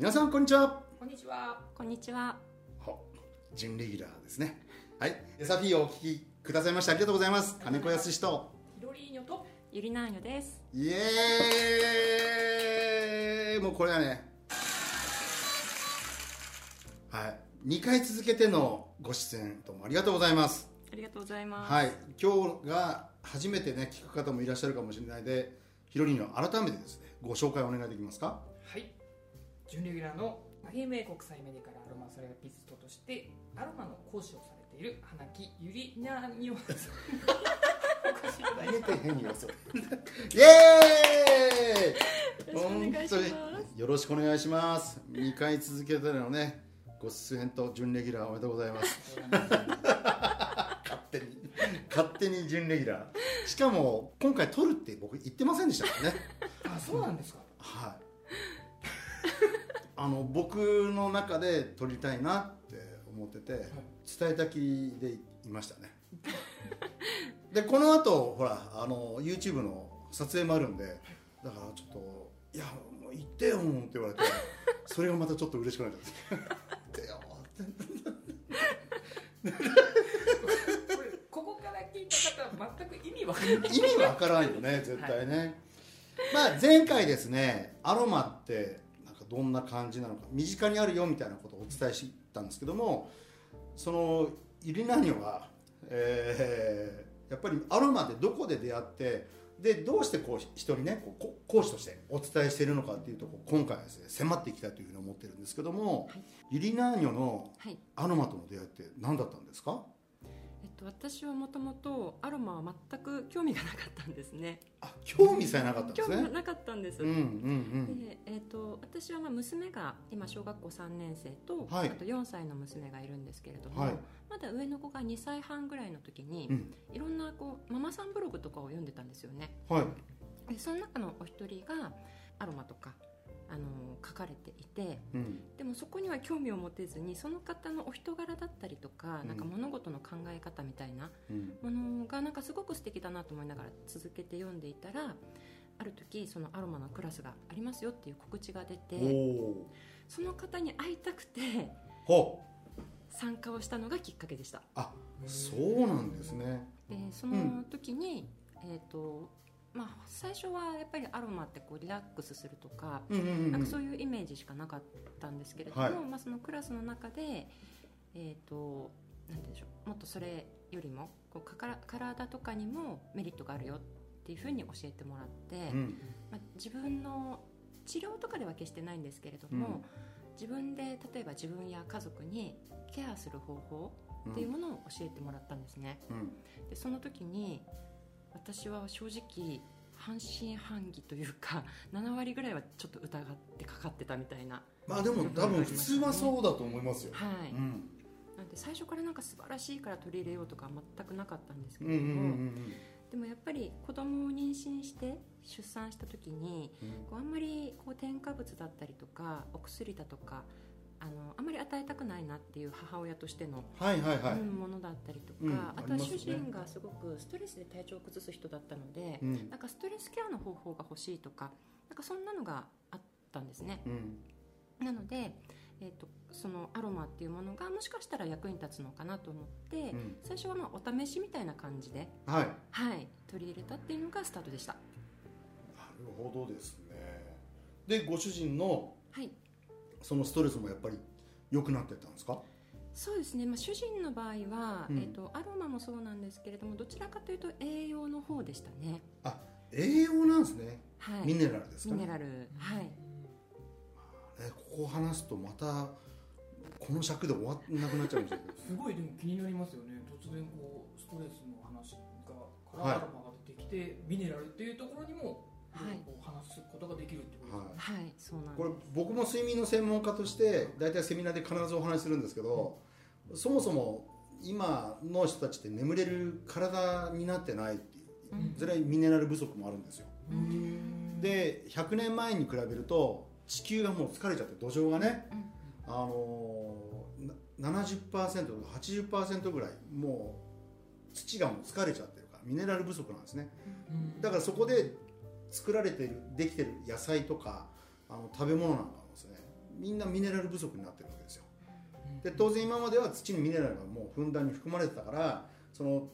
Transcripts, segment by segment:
皆さんこんにちはこんにちは。こんにちは。は準レギュラーですねはいエサフィーをお聞きくださいましてありがとうございます金子康とヒロリーニョと。ゆりなーにょです。イエーイもうこれはねはい2回続けてのご出演どうもありがとうございますありがとうございます。はい今日が初めてね聞く方もいらっしゃるかもしれないでヒロリーの改めてですねご紹介お願いできますか？はい。準レギュラーの AMA 国際メディカルアロマセラピストとしてアロマの講師をされている花木ゆりなにょさん。言えてへんよそれ。イエーイ！よろしくお願いします。本当によろしくお願いします。2回続けてのねご出演と準レギュラーおめでとうございます。勝手に勝手に準レギュラー。しかも今回撮るって僕言ってませんでしたからね。あ、そうなんですか。はいあの僕の中で撮りたいなって思ってて伝えたきでいましたね。でこの後ほらあの YouTube の撮影もあるんでだからちょっと「いやもう行ってよ」って言われて それがまたちょっと嬉しくなっちゃって「行ってよ」これここから聞いた方は全く意味わかんない。意味わからんよね絶対ね、まあ前回ですねアロマってどんな感じなのか身近にあるよみたいなことをお伝えしたんですけどもそのユリナーニョは、えーやっぱりアロマでどこで出会ってでどうしてこう一人ねこうこ講師としてお伝えしているのかっていうところ今回はですね迫っていきたいというふうに思ってるんですけども、はいユリナーニョのはい。アロマとの出会いって何だったんですか？えっと私はもともとアロマは全く興味がなかったんですね。あ興味さえなかったんですね興味がなかったんです。うんうんうんでえっと私はまあ娘が今小学校3年生と、はいあと4歳の娘がいるんですけれども、はいまだ上の子が2歳半ぐらいの時に、うんいろんなこうママさんブログとかを読んでたんですよね。はいでその中のお一人がアロマとかあの書かれていてうん。でもそこには興味を持てずにその方のお人柄だったりとか,、うん。なんか物事の考え方みたいなうん。ものがなんかすごく素敵だなと思いながら続けて読んでいたらある時そのアロマのクラスがありますよっていう告知が出おておその方に会いたくてほ参加をしたのがきっかけでした。あそうなんですね。でその時に、えっ、とまあ最初はやっぱりアロマってこうリラックスするとかなんかそういうイメージしかなかったんですけれども、はい。まあ、そのクラスの中で、えー、となんでしょうもっとそれよりもこうかから体とかにもメリットがあるよっていうふうに教えてもらって、うん。まあ、自分の治療とかでは決してないんですけれども、うん。自分で例えば自分や家族にケアする方法うんっていうものを教えてもらったんですね。うん。でその時に私は正直半信半疑というか 7割ぐらいはちょっと疑ってかかってたみたいな。まあでも多分普通はそうだと思いますよ。はい、うん。なんで最初からなんか素晴らしいから取り入れようとかは全くなかったんですけうんうんうれども、ん。でもやっぱり子供を妊娠して出産した時にうん。こうあんまりこう添加物だったりとかお薬だとかあのあんまり与えたくないなっていう母親としての、はいはいはい。うんものだったりとか、うんあとは主人がすごくストレスで体調を崩す人だったので、うん。なんかストレスケアの方法が欲しいとかなんかそんなのがあったんですね。うん。なので、えー、とそのアロマっていうものがもしかしたら役に立つのかなと思って、うん。最初はまあお試しみたいな感じで、はい。なはい、取り入れたっていうのがスタートでした。るほどですね。でご主人のはいそのストレスもやっぱり良くなってったんですか？そうですね、まあ、主人の場合は、うん。えー、とアロマもそうなんですけれどもどちらかというと栄養の方でしたね。あ栄養なんですね。はい。ミネラルですかね。ミネラル。はい。ねここ話すとまたこの尺で終わんなくなっちゃうんですけど。すごいでも気になりますよね。突然こうストレスの話がからはい。アロマが出てきて、ミネラルっていうところにもはい。こう話すことができるってことですね。はい。はいそうなんこれです僕も睡眠の専門家として大体セミナーで必ずお話しするんですけどそもそも今の人たちって眠れる体になってないっていううん。それはミネラル不足もあるんですよ。うんで100年前に比べると地球がもう疲れちゃって土壌がね、うん。あのー、な 70%80% ぐらいもう土がもう疲れちゃってるからミネラル不足なんですね。うん。だからそこで作られてるできてる野菜とかあの食べ物なんかもですねみんなミネラル不足になってるわけですよ。で当然今までは土にミネラルがもうふんだんに含まれてたからその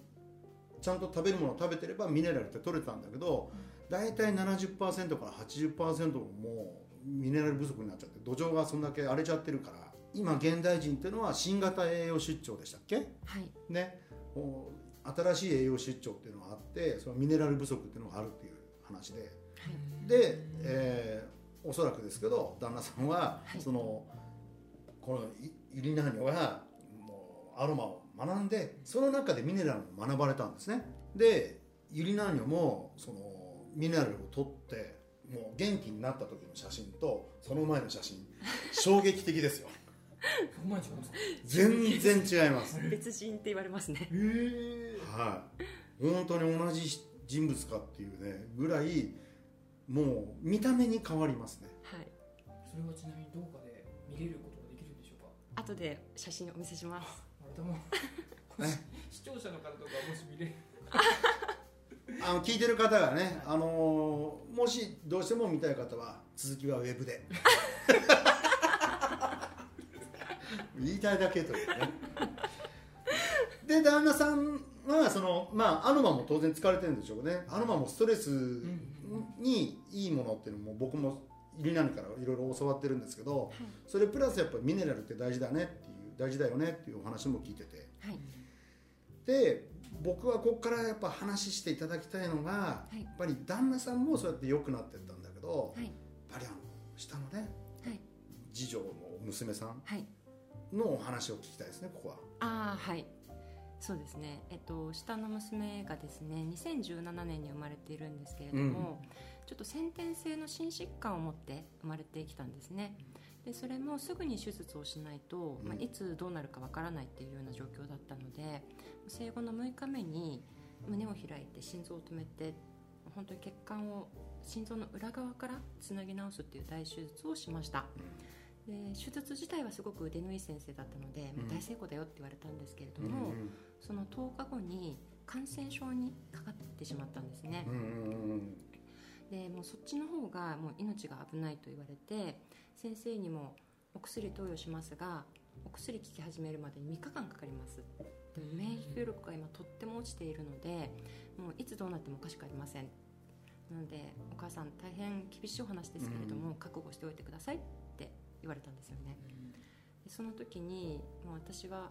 ちゃんと食べるものを食べてればミネラルって取れてたんだけど大体70%から80%もうミネラル不足になっちゃって土壌がそんだけ荒れちゃってるから今現代人っていうのは新型栄養失調でしたっけ？はい。ね。新しい栄養失調っていうのがあってそのミネラル不足っていうのがあるっていう話で。で、えーおそらくですけど旦那さんは、はい。そのこのイユリナーニョがもうアロマを学んでその中でミネラルを学ばれたんですね。でユリナーニョもそのミネラルを取ってもう元気になった時の写真とその前の写真 衝撃的ですよ。全然違います。別人って言われますね。へえはい。本当に同じ人物かっていうねぐらいもう見た目に変わりますね。はい。それはちなみにどこかで見れることができるんでしょうか？後で写真お見せします。またも。ね。視聴者の方とかもし見れる。あの聞いてる方がね、あのーもしどうしても見たい方は続きはウェブで。言いたいだけというね。で旦那さんはそのまあアロマも当然使われてるんでしょうね。アロマもストレスにいいものっていうのも僕もイリナニからいろいろ教わってるんですけどそれプラスやっぱりミネラルって大事だねっていう大事だよねっていうお話も聞いてて。はい。で僕はここからやっぱ話していただきたいのが、い。やっぱり旦那さんもそうやって良くなってったんだけど、はい。やっぱりあの下のねはい。次女の娘さんはい。のお話を聞きたいですねここは。ああはいそうですね。えっと下の娘がですね2017年に生まれているんですけれども、ちょっと先天性の心疾患を持って生まれてきたんですね。でそれもすぐに手術をしないと、まあ、うんいつどうなるかわからないっていうような状況だったので生後の6日目に胸を開いて心臓を止めて本当に血管を心臓の裏側からつなぎ直すっていう大手術をしました、で手術自体はすごく腕のいい先生だったので、うん。大成功だよって言われたんですけれどうんも、その10日後に感染症にかかってしまったんですね、でもうそっちの方がもう命が危ないと言われて先生にもお薬投与しますがお薬効き始めるまでに3日間かかります。でも免疫力が今とっても落ちているのでもういつどうなってもおかしくありません。なのでお母さん大変厳しいお話ですけれども、覚悟しておいてくださいって言われたんですよね。でその時にもう私は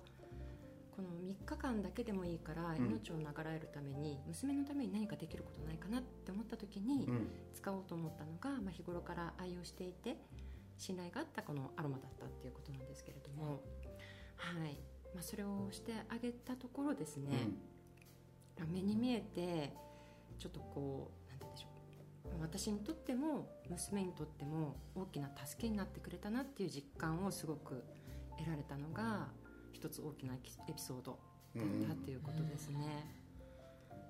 この3日間だけでもいいからうん。命を長らえるために、娘のために何かできることないかなって思った時に、うん。使おうと思ったのが、まあ、日頃から愛用していて信頼があったこのアロマだったっていうことなんですけれども、はい。まあ、それをしてあげたところですね、まあ目に見えてちょっとこうなんて言うんでしょう。私にとっても娘にとっても大きな助けになってくれたなっていう実感をすごく得られたのが一つ大きなエピソードうん。だったっていうことですね。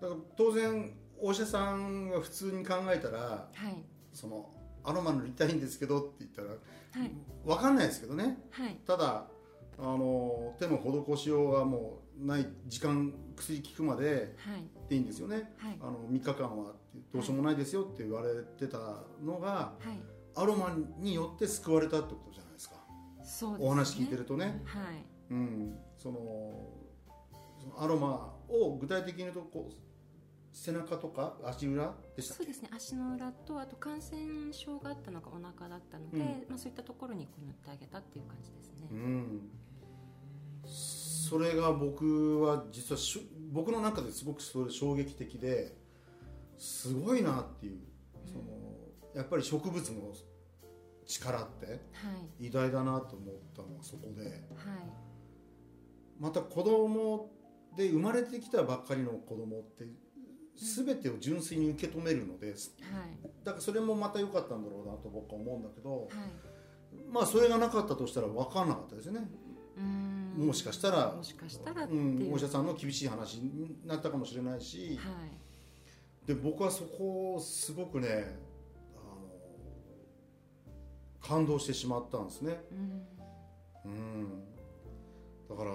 だから当然お医者さんが普通に考えたらはい。そのアロマ塗りたいんですけどって言ったらはい。分かんないですけどね。はい。ただあの手の施しようがもうない時間薬効くまではい。でいいんですよね。はい。あの3日間はどうしようもないですよって言われてたのがはい。アロマによって救われたってことじゃないですか。そうね。お話聞いてるとね、はいうん、そのそのアロマを具体的に言うとこう背中とか足裏でしたそうですね。足の裏とあと感染症があったのがお腹だったので、うん。まあ、そういったところにこう塗ってあげたっていう感じですね、うん、それが僕は実はしゅ僕の中ですごくそれ衝撃的ですごいなっていう。そのやっぱり植物の力ってはい。偉大だなと思ったのはそこで。はいまた子供で生まれてきたばっかりの子供って全てを純粋に受け止めるのではい。だからそれもまた良かったんだろうなと僕は思うんだけどはい。まあそれがなかったとしたら分かんなかったですよね。うーん。もしかしたら。もしかしたらう、ん、お医者さんの厳しい話になったかもしれないし、はい。で僕はそこをすごくねあの感動してしまったんですね、うん。うん、だか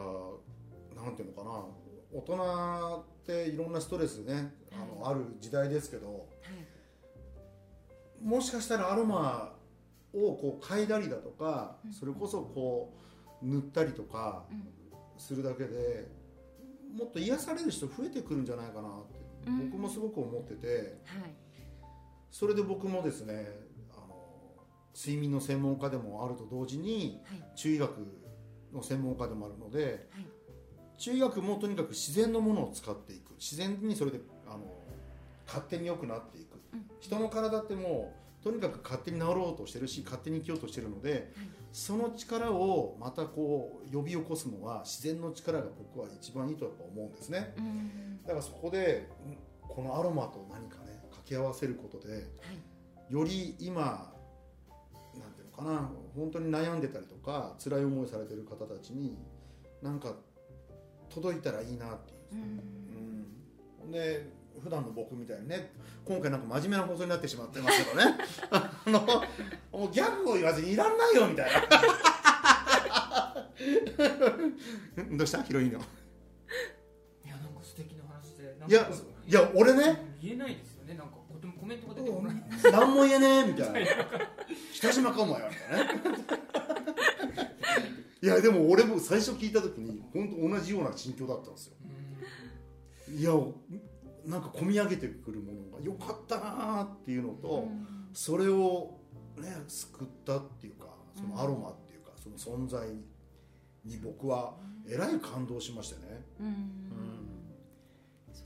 らなんていうのかな大人っていろんなストレスねあの、ある時代ですけどはい。もしかしたらアロマをこう嗅いだりだとかうん。それこそこう塗ったりとかうん。するだけでもっと癒される人増えてくるんじゃないかなってうん。僕もすごく思っててはい。それで僕もですねあの睡眠の専門家でもあると同時にはい。中医学の専門家でもあるのではい。中医学もとにかく自然のものを使っていく。自然にそれであの勝手に良くなっていく、うん。人の体ってもうとにかく勝手に治ろうとしてるし勝手に生きようとしてるので、その力をまたこう呼び起こすのは自然の力が僕は一番いいとやっぱ思うんですね。うんだからそこでうんこのアロマと何かね掛け合わせることではい。より今かな。本当に悩んでたりとか辛い思いされてる方たちになんか届いたらいいなっていう。うん。うん、で普段の僕みたいにね今回なんか真面目な放送になってしまってますけどね。あのもうギャグを言わずにいらんないよみたいな。どうした？ヒロインの。いやなんか素敵な話で。いやいや俺ね。言えないですメントが出てこない。何も言えねえみたいな。北島かお前はみたいなね。いやでも俺も最初聞いた時に本当同じような心境だったんですよ。うんいやなんか込み上げてくるものが良かったなーっていうのと、それをね救ったっていうかそのアロマっていうか、その存在に僕はえらい感動しましたね。うんうん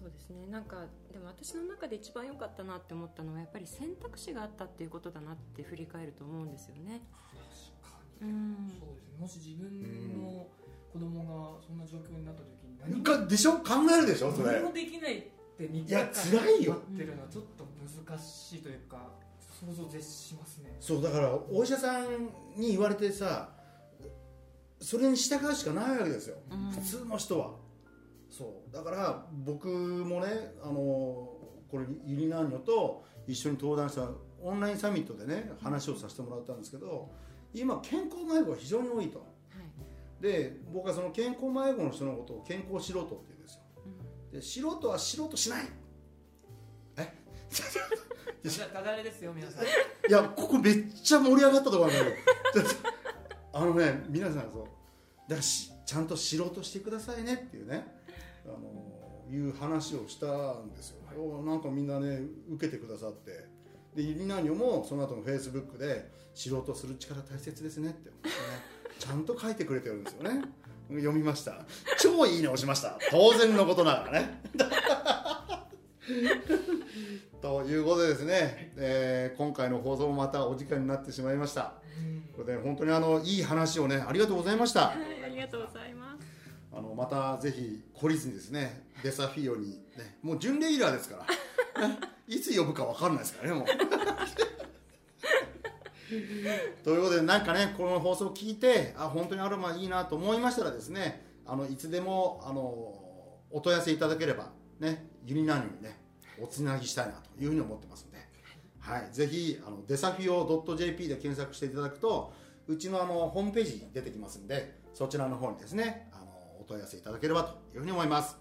そうですね。なんかでも私の中で一番良かったなって思ったのはやっぱり選択肢があったっていうことだなって振り返ると思うんですよね。確かに。うん。そうですね。もし自分の子供がそんな状況になった時に何もかでしょ？考えるでしょ？それ。何もできないって3いや日間辛いよ。待ってるのはちょっと難しいというか想像絶しますね。そうだからお医者さんに言われてさそれに従うしかないわけですよ、うん。普通の人はそう。だから僕もねあのこれユリナーニョと一緒に登壇したオンラインサミットでね話をさせてもらったんですけど今健康迷子が非常に多いと。はい。で僕はその健康迷子の人のことを健康素人って言うんですよ。で素人は素人しない。え？ただれですよ皆さん。いやここめっちゃ盛り上がったところなんだけどあのね皆さんそう。だからしちゃんと知ろうとしてくださいねっていうねあのいう話をしたんですよ、おなんかみんなね受けてくださって。でユリナーニョもその後のフェイスブックで知ろうとする力大切ですねって思ってね。ちゃんと書いてくれてるんですよね。読みました超いいね押しました。当然のことながらね。ということでですね、えー今回の放送もまたお時間になってしまいました。で本当にあのいい話をねありがとうございました。はいありがとうございます。またぜひ懲りずにですねデサフィオに、ね、もう準レギュラーですから、いつ呼ぶか分かんないですからねもう。ということでなんかねこの放送を聞いてあ本当にアロマいいなと思いましたらですねあのいつでもあのお問い合わせいただければねユニナーニにねおつなぎしたいなというふうに思ってますので、はい、ぜひあのデサフィオ .jp で検索していただくとうちのあのホームページに出てきますんでそちらの方にですねあお問い合わせいただければというふうに思います、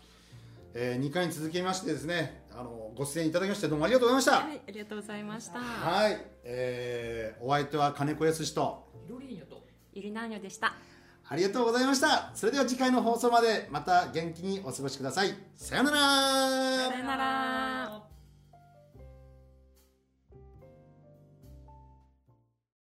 え2回に続きましてですねあのご出演いただきましてどうもありがとうございました。はいありがとうございました。はい、えーお相手は金子康と。ヒロリーニョと。ゆりなーにょでした。ありがとうございました。それでは次回の放送までまた元気にお過ごしください。さようなら。さよなら